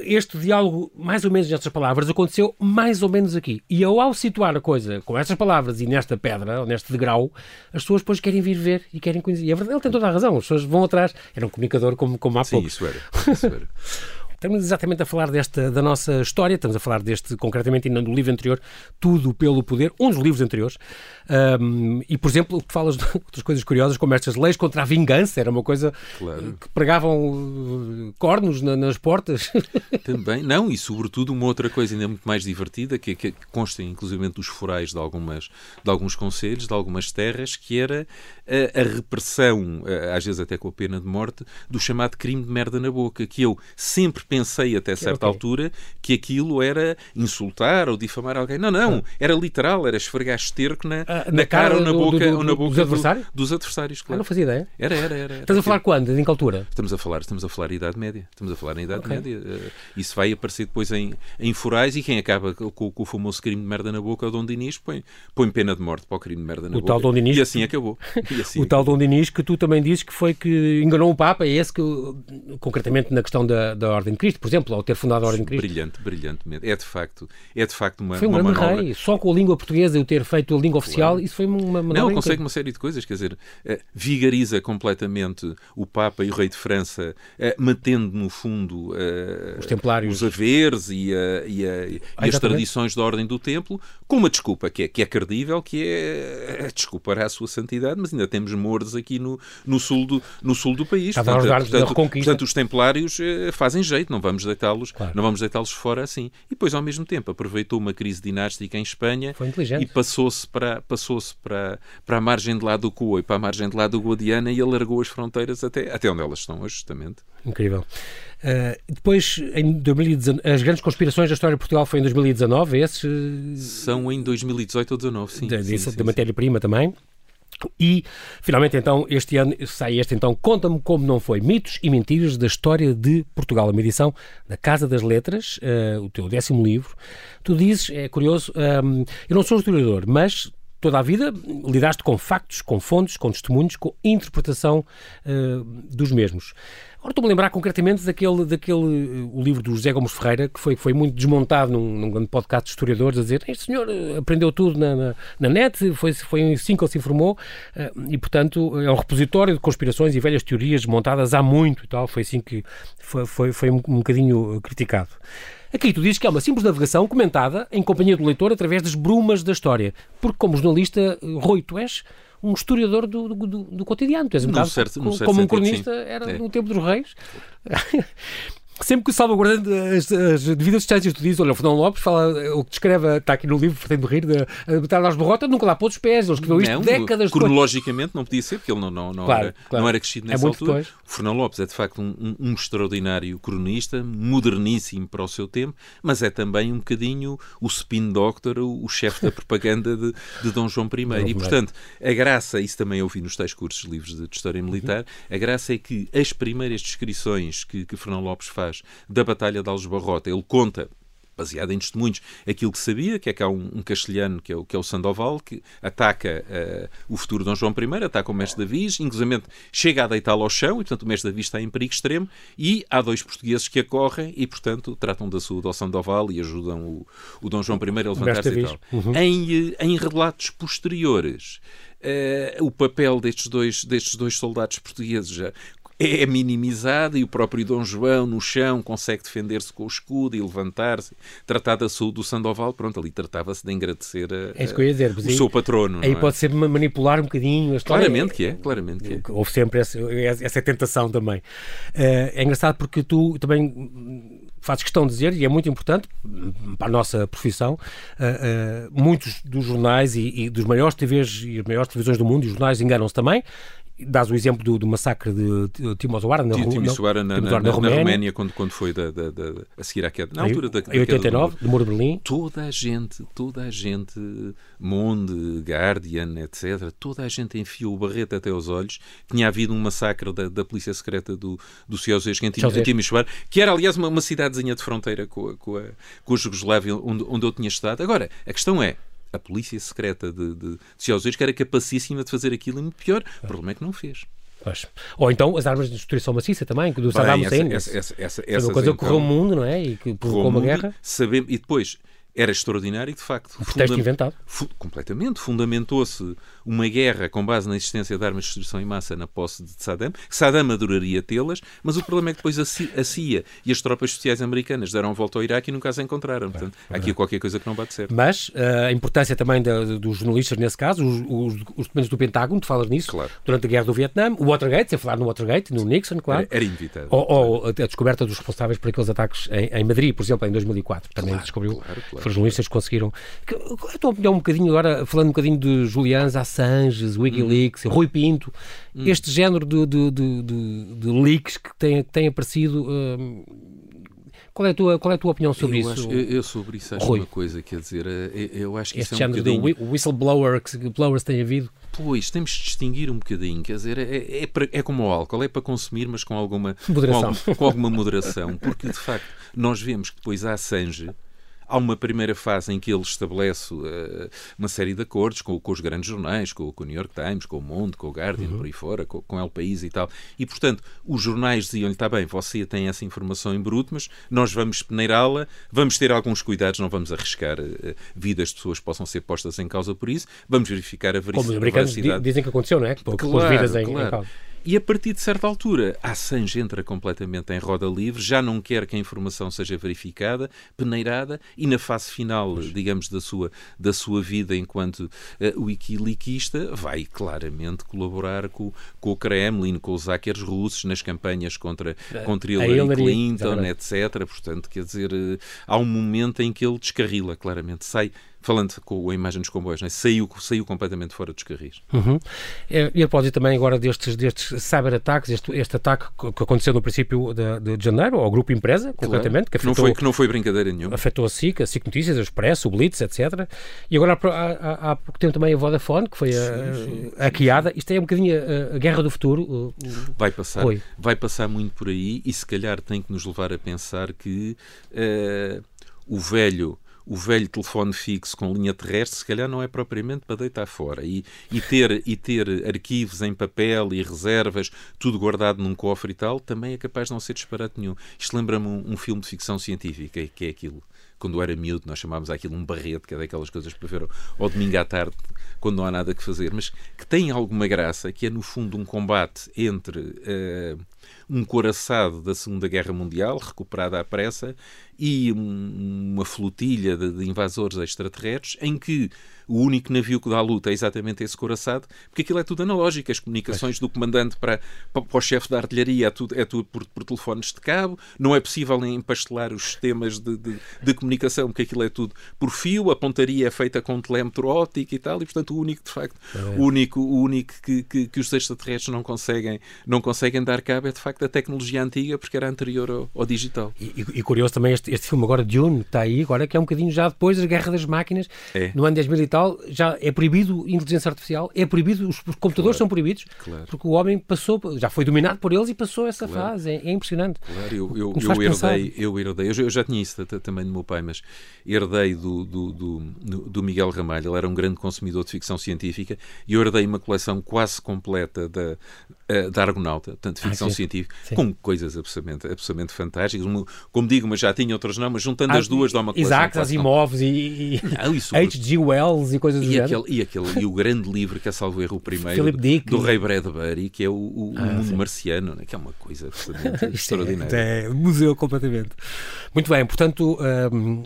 este diálogo, mais ou menos nestas palavras, aconteceu mais ou menos aqui. E eu, ao situar a coisa com estas palavras e nesta pedra, ou neste degrau, as pessoas depois querem vir ver e querem conhecer. E é verdade, ele tem toda a razão, as pessoas vão atrás. Era um comunicador como, como há Sim, pouco. Isso era. Isso era. Estamos exatamente a falar desta, da nossa história, estamos a falar deste, concretamente, ainda no livro anterior, Tudo pelo Poder, um dos livros anteriores. Um, e, por exemplo, tu falas de outras coisas curiosas, como estas leis contra a vingança, era uma coisa claro. que pregavam uh, cornos na, nas portas. Também, não, e sobretudo uma outra coisa ainda muito mais divertida, que, que consta inclusive dos forais de, algumas, de alguns conselhos, de algumas terras, que era a, a repressão, às vezes até com a pena de morte, do chamado crime de merda na boca, que eu sempre pensei até certa okay. altura que aquilo era insultar ou difamar alguém. Não, não, ah. era literal, era esfregar esterco na, ah, na, na cara, ou na boca, do, do, ou na boca dos adversários. Do, dos adversários, claro. Ah, não fazia ideia. Era, era, era. era Estás a falar quando? Em que altura? Estamos a falar, estamos a falar em Idade Média. Estamos a falar na Idade okay. Média. Uh, isso vai aparecer depois em, em forais e quem acaba com, com, o famoso crime de merda na boca é o Dom Dinis, põe, põe pena de morte para o crime de merda na o boca. Tal Dom Dinis, e assim acabou. E assim o tal Dom Dinis que tu também dizes que foi que enganou o Papa, é esse que, concretamente na questão da, da Ordem de Cristo, por exemplo, ao ter fundado a Ordem de Cristo. Brilhante, brilhantemente. É de facto, é de facto uma Foi um uma grande manobra... rei. Só com a língua portuguesa e o ter feito a língua oficial, isso foi uma manobra Não, consegue uma série de coisas, quer dizer, eh, vigariza completamente o Papa e o Rei de França, eh, matendo no fundo eh, os templários, os haveres e, a, e, a, e ah, as tradições da Ordem do Templo, com uma desculpa que é, que é credível, que é desculpar a sua santidade, mas ainda temos mordos aqui no, no, sul, do, no sul do país. Portanto, portanto, portanto, os templários fazem jeito, não vamos deitá-los claro. não vamos deitá-los fora assim. E depois, ao mesmo tempo, aproveitou uma crise dinástica em Espanha e passou-se para, passou para, para a margem de lá do Cuo e para a margem de lá do Guadiana e alargou as fronteiras até, até onde elas estão hoje, justamente. Incrível. Uh, depois, em 2019, as grandes conspirações da história de Portugal foi em 2019, esses... São em 2018 ou 2019, sim. Da, da matéria-prima também. E, finalmente, então, este ano sai este, então, Conta-me Como Não Foi, Mitos e Mentiras da História de Portugal, uma edição da Casa das Letras, uh, o teu décimo livro. Tu dizes, é curioso, um, eu não sou historiador, mas toda a vida lidaste com factos, com fontes, com testemunhos, com interpretação uh, dos mesmos. Agora estou-me a lembrar concretamente daquele, daquele o livro do José Gomes Ferreira, que foi, foi muito desmontado num, num grande podcast de historiadores, a dizer este senhor aprendeu tudo na, na, na net, foi, foi assim que ele se informou, e portanto é um repositório de conspirações e velhas teorias montadas há muito e tal, foi assim que foi, foi, foi um, um bocadinho criticado. Aqui tu dizes que é uma simples navegação comentada em companhia do leitor através das brumas da história. Porque, como jornalista, Rui, tu és um historiador do, do, do, do cotidiano. Tu és um bocado certo, como, certo um sentido, cronista sim. era É. no tempo dos reis. Sempre que salvaguardando as, as devidas distâncias, tu dizes, olha, o Fernão Lopes fala, o que descreve, está aqui no livro, pretendo rir, da a Batalha das Borrotas, nunca lá pôs os pés, ele escreveu isto Não, décadas depois. cronologicamente não podia ser, porque ele não, não, não, Claro, era, claro. não era crescido É nessa muito altura. depois. O Fernão Lopes é de facto um, um- um extraordinário cronista, moderníssimo para o seu tempo, mas é também um bocadinho o spin doctor, o, o chefe da propaganda de, de Dom João I. E portanto, a graça, isso também eu vi nos tais cursos livres de, de História Militar, a graça é que as primeiras descrições que, que Fernão Lopes faz da Batalha de Aljubarrota, ele conta baseado em testemunhos, aquilo que sabia, que é que há um, um castelhano, que é o, que é o Sandoval, que ataca eh, o futuro Dom João I, ataca o mestre Davis, inclusive chega a deitá-lo ao chão, e portanto o mestre Davis está em perigo extremo, e há dois portugueses que acorrem e, portanto, tratam da saúde ao Sandoval e ajudam o, o Dom João I a levantar-se e tal. Em, eh, em relatos posteriores, eh, o papel destes dois, destes dois soldados portugueses já é minimizado e o próprio Dom João no chão consegue defender-se com o escudo e levantar-se, tratar da saúde do Sandoval, pronto, ali tratava-se de agradecer a, É isso que eu ia dizer, o seu patrono. Aí é? pode ser ma- manipular um bocadinho a história. Claramente que é, claramente que é. Houve sempre essa, essa tentação também. Eh, É engraçado porque tu também fazes questão de dizer, e é muito importante para a nossa profissão, eh, eh, muitos dos jornais e, e dos maiores TVs e as maiores televisões do mundo, e os jornais enganam-se também. Dás o exemplo do, do massacre de Timisoara na, Timisoara na, na, na, na Roménia, quando, quando foi da, da- da- a seguir à queda. Na em- altura da, da em queda do 89, muro. do Muro de Berlim. Toda a gente, toda a gente, Monde, Guardian, etc., toda a gente enfiou o barrete até aos olhos. Tinha havido um massacre da, da polícia secreta do, do Ceausescu. em Timisoara, que era, aliás, uma, uma cidadezinha de fronteira com a, com a, com a Jugoslávia, onde, onde eu tinha estado. Agora, a questão é, a polícia secreta de, de, de Ceausescu era capacíssima de fazer aquilo e muito pior. O problema é que não fez. Pois. Ou então as armas de destruição maciça também, que do Saddam essa, Hussein. essa, essa, essa, Foi essas, uma coisa que então, correu o mundo, não é? E que provocou uma guerra. sabemos- e depois era extraordinário, de facto. Um pretexto funda- inventado. fu- completamente. Fundamentou-se uma guerra com base na existência de armas de destruição em massa na posse de Saddam. Saddam adoraria tê-las, mas o problema é que depois a CIA e as tropas especiais americanas deram volta ao Iraque e nunca as encontraram. Portanto, há aqui qualquer coisa que não bate certo. Mas eh, a importância também da- dos jornalistas, nesse caso, os, os, os documentos do Pentágono, tu falas nisso, Claro. durante a guerra do Vietnã, o Watergate, sem falar no Watergate, no Nixon, claro. Era, era inevitável. Ou, ou a descoberta dos responsáveis por aqueles ataques em, em Madrid, por exemplo, em 2004. Também Claro, descobriu. claro, claro, foram os jornalistas conseguiram. Qual é a tua opinião, um bocadinho agora, falando um bocadinho de Julians, Assange, Wikileaks, Uhum. Rui Pinto, este género de, de, de, de- leaks que tem, que tem aparecido. hum, qual, é a tua, qual é a tua opinião sobre eu, isso? acho- eu, eu sobre isso acho Rui. uma coisa, quer dizer, eh, eu, eu acho que este isso é um género bocadinho... de whi- whistleblower que blowers tem havido. Pois, temos de distinguir um bocadinho, quer dizer, é, é, para- é como o álcool, é para consumir, mas com alguma Moderação. Com, algum- com alguma moderação, porque de facto nós vemos que depois há Assange. Há uma primeira fase em que ele estabelece eh, uma série de acordos com, com os grandes jornais, com, com o New York Times, com o Mundo, com o Guardian, por aí fora, com, com El País e tal. E, portanto, os jornais diziam-lhe, está bem, você tem essa informação em bruto, mas nós vamos peneirá-la, vamos ter alguns cuidados, não vamos arriscar eh, vidas de pessoas que possam ser postas em causa por isso, vamos verificar a verici- Como os americanos di- veracidade. dizem que aconteceu, não é? As Claro, vidas em, em claro. causa. E a partir de certa altura, a Assange entra completamente em roda livre, já não quer que a informação seja verificada, peneirada, e na fase final, digamos, da sua, da sua vida enquanto uh, wikileakista, vai claramente colaborar com, com o Kremlin, com os hackers russos nas campanhas contra, contra Hillary, Hillary, Clinton, etc. Portanto, quer dizer, eh, há um momento em que ele descarrila claramente, sai, falando com a imagem dos comboios, né? saiu, saiu completamente fora dos carris. Uhum. É, E a propósito também agora destes, destes cyber-ataques, este, este ataque que aconteceu no princípio de, de janeiro, ao grupo empresa, concretamente, que que, não afetou, foi, que não foi brincadeira nenhuma. afetou a SIC, a SIC Notícias, a Expresso, o Blitz, etc. E agora há, há, há pouco tempo também a Vodafone, que foi hackeada. Isto é um bocadinho a, a guerra do futuro. Vai passar, vai passar muito por aí e se calhar tem que nos levar a pensar que eh, o velho o velho telefone fixo com linha terrestre, se calhar não é propriamente para deitar fora. E, e, ter, e ter arquivos em papel e reservas, tudo guardado num cofre e tal, também é capaz de não ser disparate nenhum. Isto lembra-me um, um filme de ficção científica, que é aquilo quando era miúdo, nós chamávamos aquilo um barrete, que é daquelas coisas para ver ao domingo à tarde, quando não há nada que fazer, mas que tem alguma graça, que é no fundo um combate entre uh, um coraçado da Segunda Guerra Mundial, recuperado à pressa, e um, uma flotilha de, de invasores extraterrestres, em que o único navio que dá luta é exatamente esse coraçado, porque aquilo é tudo analógico. As comunicações do comandante para, para, para o chefe da artilharia é tudo, é tudo por, por, telefones de cabo. Não é possível empastelar os sistemas de, de, de, comunicação, porque aquilo é tudo por fio. A pontaria é feita com telémetro óptico e tal. E, portanto, o único, de facto, é. o único, o único que, que, que, os extraterrestres não conseguem, não conseguem dar cabo é, de facto, a tecnologia antiga, porque era anterior ao, ao digital. E, e, curioso também este, este filme agora, Dune, está aí agora, que é um bocadinho já depois da Guerra das Máquinas, é. no ano 10 mil e tal, já é proibido inteligência artificial, é proibido, os, computadores claro. são proibidos, claro. porque o homem passou, já foi dominado por eles e passou essa claro. fase. É, é, impressionante. Claro, eu, eu, eu herdei, eu herdei, eu já tinha isso também do meu pai, mas herdei do, do, do, do Miguel Ramalho, ele era um grande consumidor de ficção científica, e eu herdei uma coleção quase completa da, eh, da Argonauta, tanto ficção ah, sim. Científica, sim. com coisas absolutamente, absolutamente fantásticas. Como digo, mas já tinha outros não, mas juntando ah, as duas dá uma coleção. Isaac Asimov e, e H.G. Wells e coisas do e aquele, e aquele E o grande livro que é, salvo erro, o primeiro, do Rei Bradbury, que é o, o, ah, Mundo sim. Marciano, né? que é uma coisa absolutamente é- extraordinária. É, é museu completamente. Muito bem, portanto, um,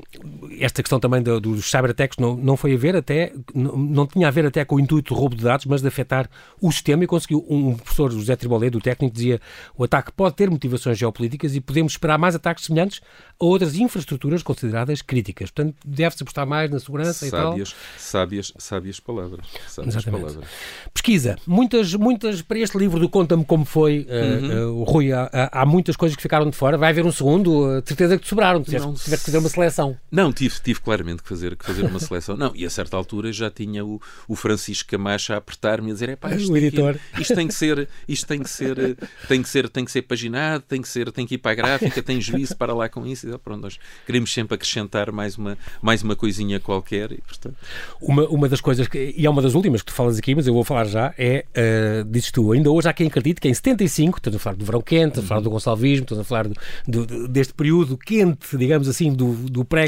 esta questão também do, dos cyberattacks não, não foi a ver até, não, não tinha a ver até com o intuito de roubo de dados, mas de afetar o sistema e conseguiu um professor José Tribolé, do técnico, dizia o ataque pode ter motivações geopolíticas e podemos esperar mais ataques semelhantes a outras infraestruturas consideradas críticas. Portanto, deve-se apostar mais na segurança sábias, e tal. Sábias, sábias palavras. Sábias Exatamente. palavras. Pesquisa. Muitas, muitas, para este livro do Conta-me Como Foi, uh, uhum. uh, Rui, há, há, muitas coisas que ficaram de fora. Vai haver um segundo, uh, de certeza que te sobraram. Tiveste, não, tiveste que fazer uma seleção. Não, tive, tive claramente que fazer, que fazer uma seleção. Não, e a certa altura já tinha o, o Francisco Camacho a apertar-me e a dizer: é pá, isto, o editor. Aqui, isto tem que ser, isto tem que ser, tem que ser, tem que ser paginado, tem que ser, tem que ir para a gráfica, tem juízo para lá com isso. E, pronto, nós queremos sempre acrescentar mais uma, mais uma coisinha qualquer. E, portanto... uma, uma das coisas, que, e é uma das últimas que tu falas aqui, mas eu vou falar já, é, uh, dizes tu, ainda hoje há quem acredite que em 75, estamos a falar do verão quente, estamos a falar do Gonçalvismo, estamos a falar do, do, deste período quente, digamos assim, do, do pré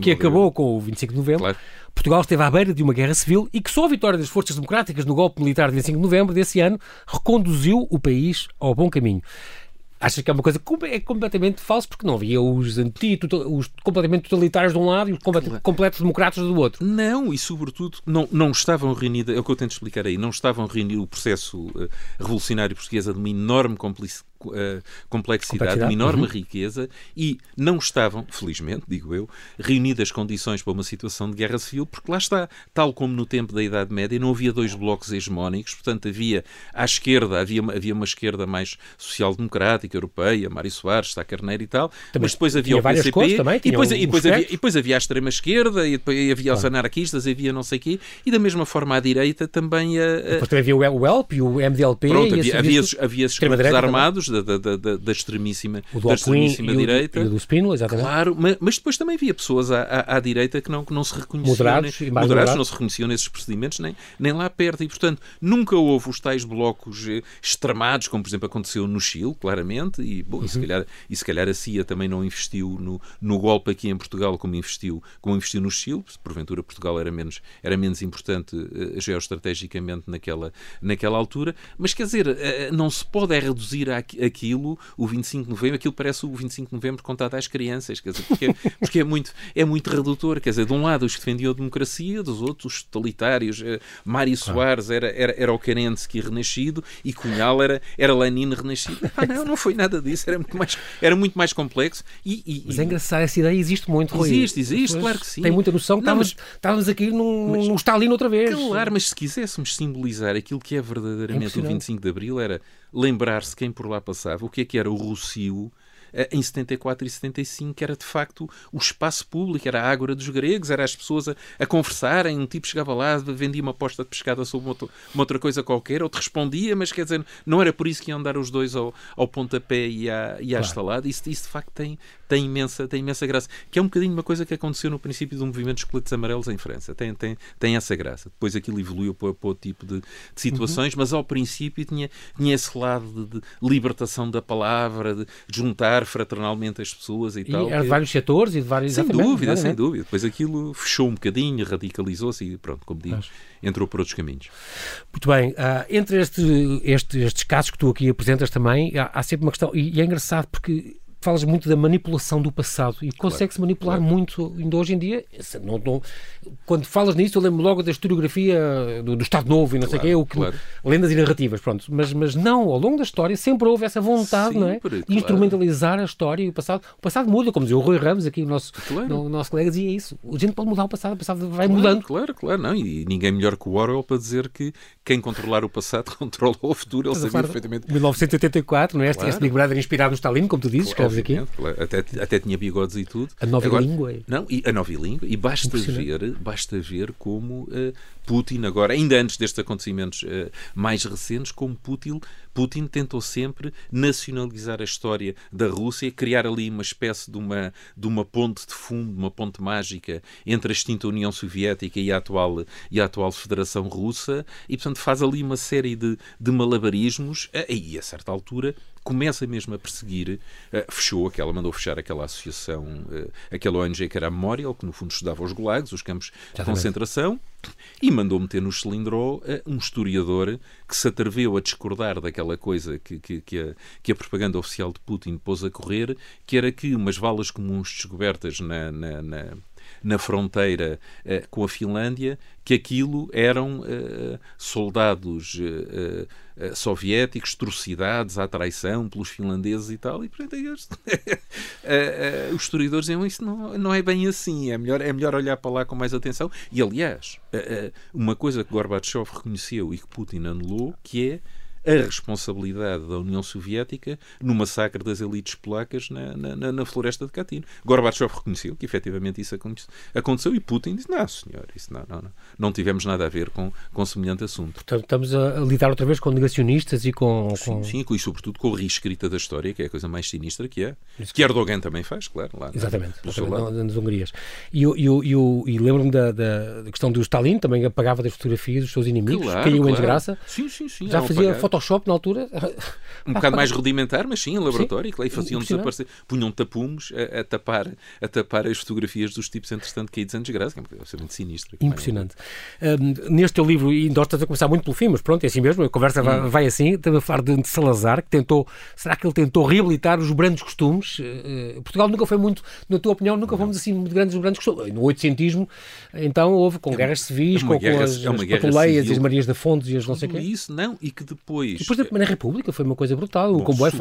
que acabou com o 25 de novembro. Claro. Portugal esteve à beira de uma guerra civil e que só a vitória das forças democráticas no golpe militar de 25 de novembro desse ano reconduziu o país ao bom caminho. Achas que é uma coisa é completamente falsa porque não havia os, anti, os completamente totalitários de um lado e os complet, completos democratas do outro? Não, e sobretudo não, não estavam reunidos, é o que eu tento explicar aí, não estavam reunidos o processo uh, revolucionário português de uma enorme complicidade uh, complexidade, uma enorme uhum. riqueza e não estavam, felizmente, digo eu, reunidas condições para uma situação de guerra civil, porque lá está, tal como no tempo da Idade Média, não havia dois blocos hegemónicos, portanto havia à esquerda, havia, havia uma esquerda mais social-democrática, europeia, Mário Soares, Sá Carneiro e tal, também, mas depois havia o PCP, também, e, depois, e, depois havia, e depois havia a extrema-esquerda, e depois havia os anarquistas, havia não sei o quê, e da mesma forma à direita também... A, a... Depois também havia o ELP e o MDLP... Pronto, havia, havia, havia esses grupos armados da, da, da, da extremíssima, da extremíssima direita. O do Spínola, exatamente. Claro, mas, mas, depois também havia pessoas à, à, à, direita que não, que não se reconheciam. Moderados, nem, moderados, moderados, não se reconheciam nesses procedimentos, nem, nem lá perto. E, portanto, nunca houve os tais blocos eh, extremados, como, por exemplo, aconteceu no Chile, claramente. E, bom, uhum. e, se, calhar, e se calhar a CIA também não investiu no, no golpe aqui em Portugal como investiu, como investiu no Chile. Porventura, Portugal era menos, era menos importante uh, geoestrategicamente naquela, naquela altura. Mas, quer dizer, uh, não se pode é reduzir aquilo, o 25 de novembro, aquilo parece o 25 de novembro contado às crianças, quer dizer, porque, porque é, muito, é muito redutor. Quer dizer, de um lado os que defendiam a democracia, dos outros os totalitários. Eh, Mário Soares era, era, era o Kerensky renascido e Cunhal era, era Lenin renascido. Ah, não, não foi nada disso, era muito mais, era muito mais complexo. E, e, mas é engraçado, essa ideia existe muito, Rui. Existe, existe, claro que sim. Tem muita noção que não, estávamos, mas, estávamos aqui num, mas, num Stalin outra vez. Claro, mas se quiséssemos simbolizar aquilo que é verdadeiramente é o 25 de Abril, era lembrar-se quem por lá passava, o que é que era o Rocio eh, em 74 e 75, que era de facto o espaço público, era a ágora dos gregos, era as pessoas a, a conversarem, um tipo chegava lá, vendia uma posta de pescada sobre uma, uma outra coisa qualquer, outro respondia, mas quer dizer, não era por isso que iam dar os dois ao, ao pontapé e à, e à claro. estalada, isso, isso de facto tem, tem imensa, tem imensa graça. Que é um bocadinho uma coisa que aconteceu no princípio do movimento dos coletes amarelos em França. Tem, tem, tem essa graça. Depois aquilo evoluiu para, para outro tipo de, de situações, uhum. mas ao princípio tinha, tinha esse lado de, de libertação da palavra, de juntar fraternalmente as pessoas e, e tal. Era de vários setores e de vários... Sem dúvida, sem dúvida. Depois aquilo fechou um bocadinho, radicalizou-se e pronto, como digo, mas... entrou por outros caminhos. Muito bem. Uh, entre este, este, estes casos que tu aqui apresentas também, há, há sempre uma questão, e, e é engraçado porque falas muito da manipulação do passado e consegue-se claro, manipular claro. muito ainda hoje em dia. Não, não, quando falas nisso, eu lembro logo da historiografia do, do Estado Novo e não claro, sei o que, lendas e narrativas, pronto. Mas, mas não, ao longo da história sempre houve essa vontade não é? de instrumentalizar a história e o passado. O passado muda, como dizia o Rui Ramos, aqui o nosso, no, nosso colega dizia isso. A gente pode mudar o passado, o passado vai mudando. Claro, claro, não. E ninguém melhor que o Orwell para dizer que quem controlar o passado controla o futuro. Ele sabia perfeitamente. 1984, não é? Claro. Este Big Brother inspirado no Stalin, como tu dizes, escreves aqui. Até, até tinha bigodes e tudo. A nova Agora, língua. Não, e a nova língua. E basta ver, basta ver como uh, Putin, agora, ainda antes destes acontecimentos uh, mais recentes, como Putin, Putin tentou sempre nacionalizar a história da Rússia, criar ali uma espécie de uma, de uma ponte de fundo, uma ponte mágica entre a extinta União Soviética e a atual, e a atual Federação Russa, e portanto faz ali uma série de, de malabarismos, uh, e a certa altura começa mesmo a perseguir, uh, fechou aquela, mandou fechar aquela associação, uh, aquela ONG que era a Memorial, que no fundo estudava os gulags, os campos de concentração, e mandou meter no cilindro uh, um historiador que se atreveu a discordar daquela coisa que, que, que, a, que a propaganda oficial de Putin pôs a correr, que era que umas valas comuns descobertas na, na, na na fronteira uh, com a Finlândia, que aquilo eram uh, soldados uh, soviéticos trucidados à traição pelos finlandeses e tal, e portanto os historiadores diziam isso não, não é bem assim, é melhor, é melhor olhar para lá com mais atenção. E aliás, uma coisa que Gorbachev reconheceu e que Putin anulou, que é a responsabilidade da União Soviética no massacre das elites polacas na, na, na floresta de Katyn. Gorbachev reconheceu que efetivamente isso aconteceu e Putin disse: Não, senhor, isso não, não, não, não tivemos nada a ver com, com semelhante assunto. Portanto, estamos a lidar outra vez com negacionistas e com. com... Sim, sim, e sobretudo com a reescrita da história, que é a coisa mais sinistra que é. Isso que Erdogan também faz, claro. Lá, exatamente, exatamente nas Hungarias. E, e, e, e lembro-me da, da, questão do Stalin, também apagava das fotografias dos seus inimigos, claro, caiu claro. em desgraça. Sim, sim, sim. Já fazia Photoshop na altura. Um bocado mais rudimentar, mas sim, em laboratório, sim, e faziam desaparecer, punham tapumes a, a, tapar, a tapar as fotografias dos tipos, entretanto, caídos em desgraça, que é absolutamente sinistro. Impressionante. Um, neste teu livro, e nós estamos a começar muito pelo fim, mas pronto, é assim mesmo, a conversa hum. vai, vai, assim, estamos a falar de, de, Salazar, que tentou, será que ele tentou reabilitar os brandos costumes? Uh, Portugal nunca foi muito, na tua opinião, nunca fomos assim muito grandes os brandos costumes. No oitocentismo, então houve com é guerras civis, é com, guerra, com, as, é as patuleias e as Marias da Fontes e as não sei o quê. Isso, não, e que depois... depois na República foi uma coisa brutal. Bom, o comboio,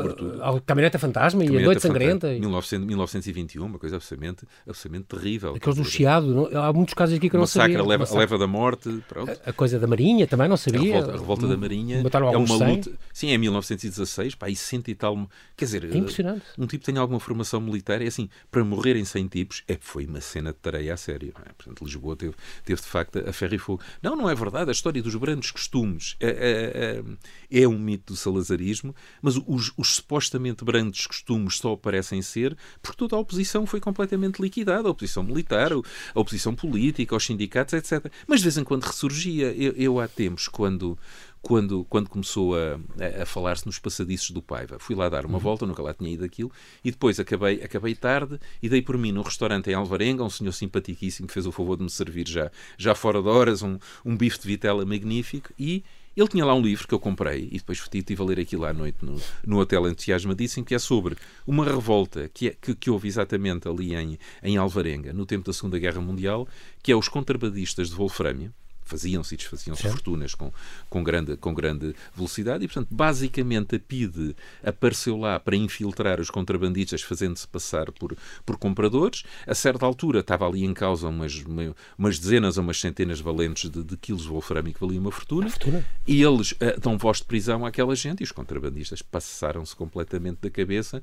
a caminhoneta fantasma e a noite sangrenta. E... 1921, uma coisa absolutamente, absolutamente terrível. Aqueles do Chiado, não? há muitos casos aqui que eu não sabia. A leva, da morte, pronto. A, a, coisa da Marinha também não sabia. A revolta, a revolta da Marinha Mataram é uma 100. luta. Sim, é 1916, pá, e cento e tal. Quer dizer, é impressionante. um tipo tem alguma formação militar, é assim, para morrerem 100 tipos, é, foi uma cena de tareia a sério. É? Portanto, Lisboa teve, teve de facto a ferro e fogo. Não, não é verdade. A história dos grandes costumes é, é, é, um mito do salazarismo, mas os, os supostamente grandes costumes só parecem ser porque toda a oposição foi completamente liquidada. A oposição militar, a oposição política, os sindicatos, etc. Mas de vez em quando ressurgia. Eu, eu há tempos, quando quando, quando começou a, a, a falar-se nos passadiços do Paiva. Fui lá dar uma uhum. volta, nunca lá tinha ido aquilo, e depois acabei, acabei tarde e dei por mim num restaurante em Alvarenga, um senhor simpaticíssimo que fez o favor de me servir já, já fora de horas, um, um bife de vitela magnífico, e ele tinha lá um livro que eu comprei e depois estive a ler aquilo à noite no, no Hotel Entusiasmadíssimo, que é sobre uma revolta que, é, que, que, houve exatamente ali em, em Alvarenga, no tempo da Segunda Guerra Mundial, que é os contrabandistas de Wolframia, faziam-se e desfaziam-se fortunas com, com, grande, com grande velocidade e, portanto, basicamente a PIDE apareceu lá para infiltrar os contrabandistas fazendo-se passar por, por compradores. A certa altura estava ali em causa umas, umas dezenas ou umas centenas valentes de, de quilos de wolframio que valiam uma fortuna, fortuna. e eles uh, dão voz de prisão àquela gente e os contrabandistas passaram-se completamente da cabeça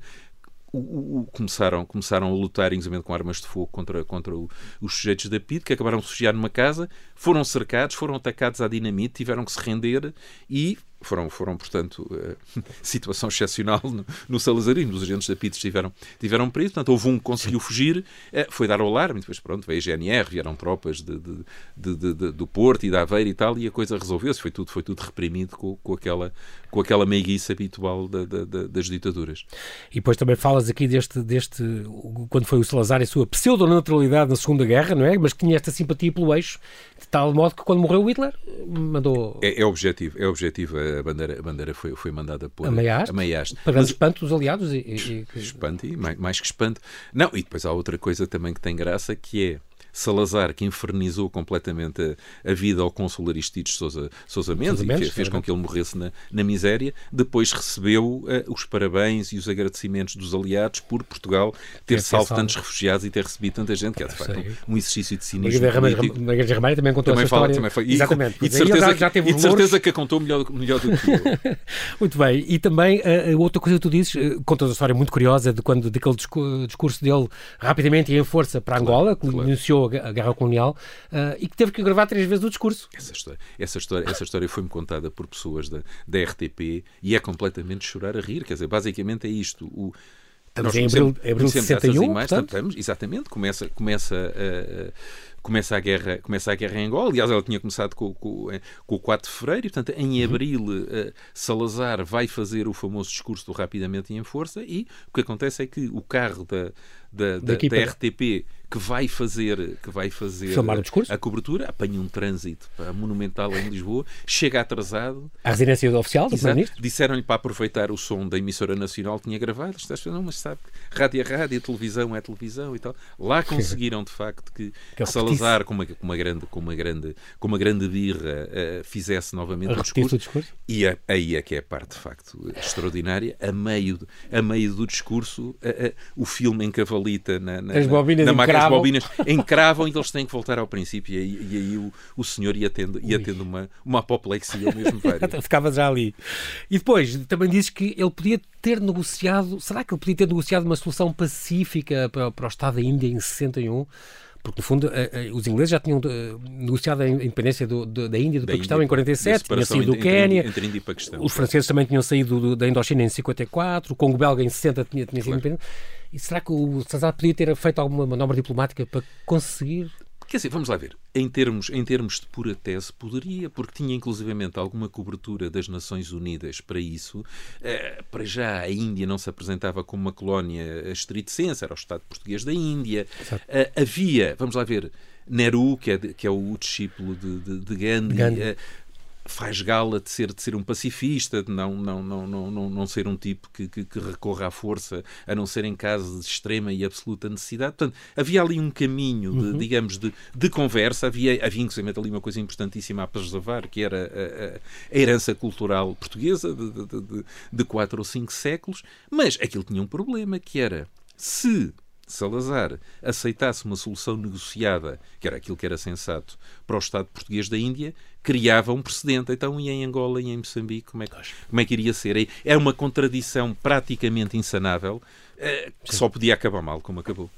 o, o, começaram, começaram a lutar, inclusive com armas de fogo, contra, contra o, os sujeitos da PID, que acabaram de refugiar numa casa, foram cercados, foram atacados à dinamite, tiveram que se render e foram, foram portanto, uh, situação excepcional no, no Salazarismo. Os agentes da PIT estiveram, tiveram preso, portanto, houve um que conseguiu fugir, uh, foi dar o alarme, depois, pronto, veio a GNR, vieram tropas de, de, de, do Porto e da Aveira e tal, e a coisa resolveu-se, foi tudo, foi tudo reprimido com, com, aquela, com aquela meiguice habitual da, da, das ditaduras. E depois também falas aqui deste, deste, quando foi o Salazar e a sua pseudo-naturalidade na Segunda Guerra, não é? Mas que tinha esta simpatia pelo eixo, de tal modo que quando morreu Hitler, mandou... É, é objetivo, é objetivo, a bandeira, a bandeira foi, foi mandada por... A meiaste. Para grande espanto dos aliados. E, e... Espanto, e mais, mais que espanto. Não, e depois há outra coisa também que tem graça, que é Salazar, que infernizou completamente a, a vida ao consul Aristides Sousa, Sousa Mendes, e fez, fez com que ele morresse na, na miséria, depois recebeu uh, os parabéns e os agradecimentos dos aliados por Portugal ter salvo tantos refugiados e ter recebido tanta gente, que é de facto um, um exercício de cinismo Margarida Ramalho também contou também fala, Também foi. E, Exatamente. E, de certeza, já, já teve e de certeza que a contou melhor, melhor do que eu. muito bem. E também, uh, outra coisa que tu dizes, uh, contas a história muito curiosa de quando daquele discurso dele rapidamente e em força para Angola, claro, que claro. iniciou a guerra colonial uh, e que teve que gravar três vezes o discurso. Essa história, essa história, essa história foi-me contada por pessoas da, da RTP e é completamente chorar a rir. Quer dizer, basicamente é isto. O, Estamos em abril, abril de 61, imagens, estamos, exatamente, começa, começa a, começa a guerra, começa a guerra em Angola. Aliás, ela tinha começado com, com, com o 4 de fevereiro, e, portanto, em uhum. abril, uh, Salazar vai fazer o famoso discurso do rapidamente e em força, e o que acontece é que o carro da, da, da, da RTP que vai fazer, que vai fazer a cobertura, apanha um trânsito para monumental em Lisboa, chega atrasado. A residência do oficial do Primeiro-Ministro? Disseram-lhe para aproveitar o som da emissora nacional que tinha gravado. Não, mas sabe, rádio é rádio, televisão é televisão e tal. Lá conseguiram, de facto, que, que Salazar, com uma, com uma, grande, com uma, grande, com uma grande birra, uh, fizesse novamente o discurso. o discurso. E a, aí é que é a parte, de facto, extraordinária. A meio, a meio do discurso, uh, uh, o filme encavalita na, na, as bobinas na, na as bobinas encravam e eles têm que voltar ao princípio. E aí, e aí o, o senhor ia tendo, ia tendo uma, uma apoplexia mesmo Ficava já ali. E depois, também dizes que ele podia ter negociado, será que ele podia ter negociado uma solução pacífica para, para o Estado da Índia em 61? Porque no fundo os ingleses já tinham eh, negociado a independência do, da Índia do da Paquistão Índia, em 47, tinha saído do Quénia, entre, Índia e Paquistão, os franceses também tinham saído do, da Indochina em 54, o Congo belga em 60 tinha, tinha sido claro. independente. E será que o Salazar podia ter feito alguma manobra diplomática para conseguir Quer dizer, vamos lá ver. Em termos, em termos de pura tese, poderia, porque tinha inclusivamente alguma cobertura das Nações Unidas para isso. Uh, para já, a Índia não se apresentava como uma colónia estriticense, era o Estado português da Índia. Uh, havia, vamos lá ver, Nehru, que é, que é o discípulo de, de, de Gandhi, Gandhi. Uh, faz gala de ser, de ser um pacifista, de não, não, não, não, não, não ser um tipo que, que, que, recorra à força, a não ser em caso de extrema e absoluta necessidade. Portanto, havia ali um caminho, de, uhum. digamos, de, de conversa. Havia, havia inclusive ali uma coisa importantíssima a preservar, que era a, a, herança cultural portuguesa de, de, de, de quatro ou cinco séculos. Mas aquilo tinha um problema, que era se Salazar aceitasse uma solução negociada, que era aquilo que era sensato, para o Estado português da Índia, criava um precedente. Então, e em Angola e em Moçambique, como é que, como é que iria ser? É uma contradição praticamente insanável eh, que só podia acabar mal, como acabou.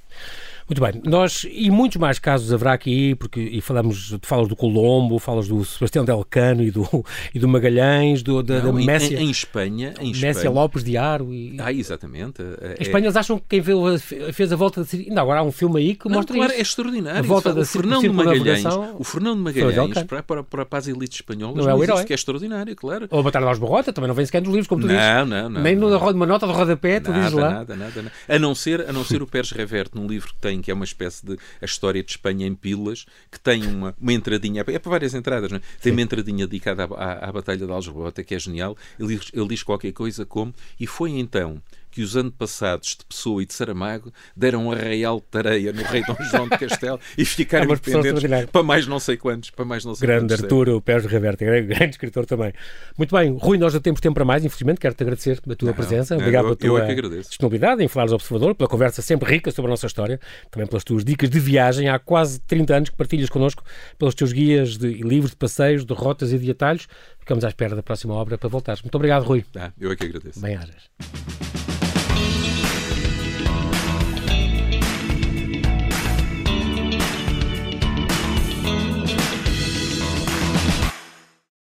Muito bem, nós e muitos mais casos haverá aqui, porque e falamos, falas do Colombo, falas do Sebastião Del Cano e do, e do Magalhães, do, da, Não, da Messia. Em, em, Espanha, em Messia Espanha. Lopes de Aro. E... Ah, exatamente. É, em Espanha eles acham que quem fez, a volta da. Ainda agora há um filme aí que Não, mostra claro, isso. é extraordinário. A volta da o Fernando Magalhães, o Fernando Magalhães para, para, para, para as elites espanholas, não é o herói. que é extraordinário, claro. Ou Batalha dos Barrota, também não vem sequer nos livros, como tu não, dizes. Não, não, Nem numa nota de rodapé, tu nada, dizes lá. Nada, nada, nada. A não ser, a não ser o Pérez Reverte, num livro que tem, que é uma espécie de a história de Espanha em pilas, que tem uma, uma entradinha, é para várias entradas, é? tem uma entradinha dedicada à, à, à Batalha de Aljubarrota, que é genial. Ele, ele diz qualquer coisa como, e foi então que os antepassados de Pessoa e de Saramago deram um arraial de tareia no rei Dom João de Castelo e ficaram é independentes para mais não sei quantos. Para mais não sei grande quantos Arturo Pérez Reverte, grande, grande escritor também. Muito bem, Rui, nós já temos tempo para mais, infelizmente, quero-te agradecer a tua não, presença, não, obrigado pela tua disponibilidade em falar ao Observador, pela conversa sempre rica sobre a nossa história, também pelas tuas dicas de viagem. Há quase 30 anos que partilhas connosco pelos teus guias de, e livros de passeios, de rotas e de atalhos. Ficamos à espera da próxima obra para voltares. Muito obrigado, Rui. Ah, eu é que agradeço. Bem-ajas.